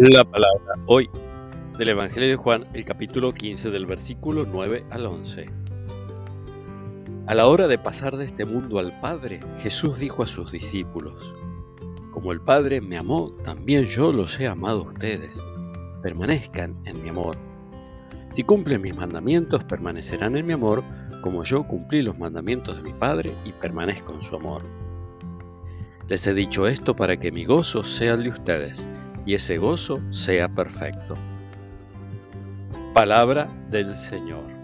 La palabra hoy del Evangelio de Juan, el capítulo 15 del versículo 9 al 11. A la hora de pasar de este mundo al Padre, Jesús dijo a sus discípulos, Como el Padre me amó, también yo los he amado a ustedes. Permanezcan en mi amor. Si cumplen mis mandamientos, permanecerán en mi amor, como yo cumplí los mandamientos de mi Padre y permanezco en su amor. Les he dicho esto para que mi gozo sea de ustedes y ese gozo sea perfecto. Palabra del Señor.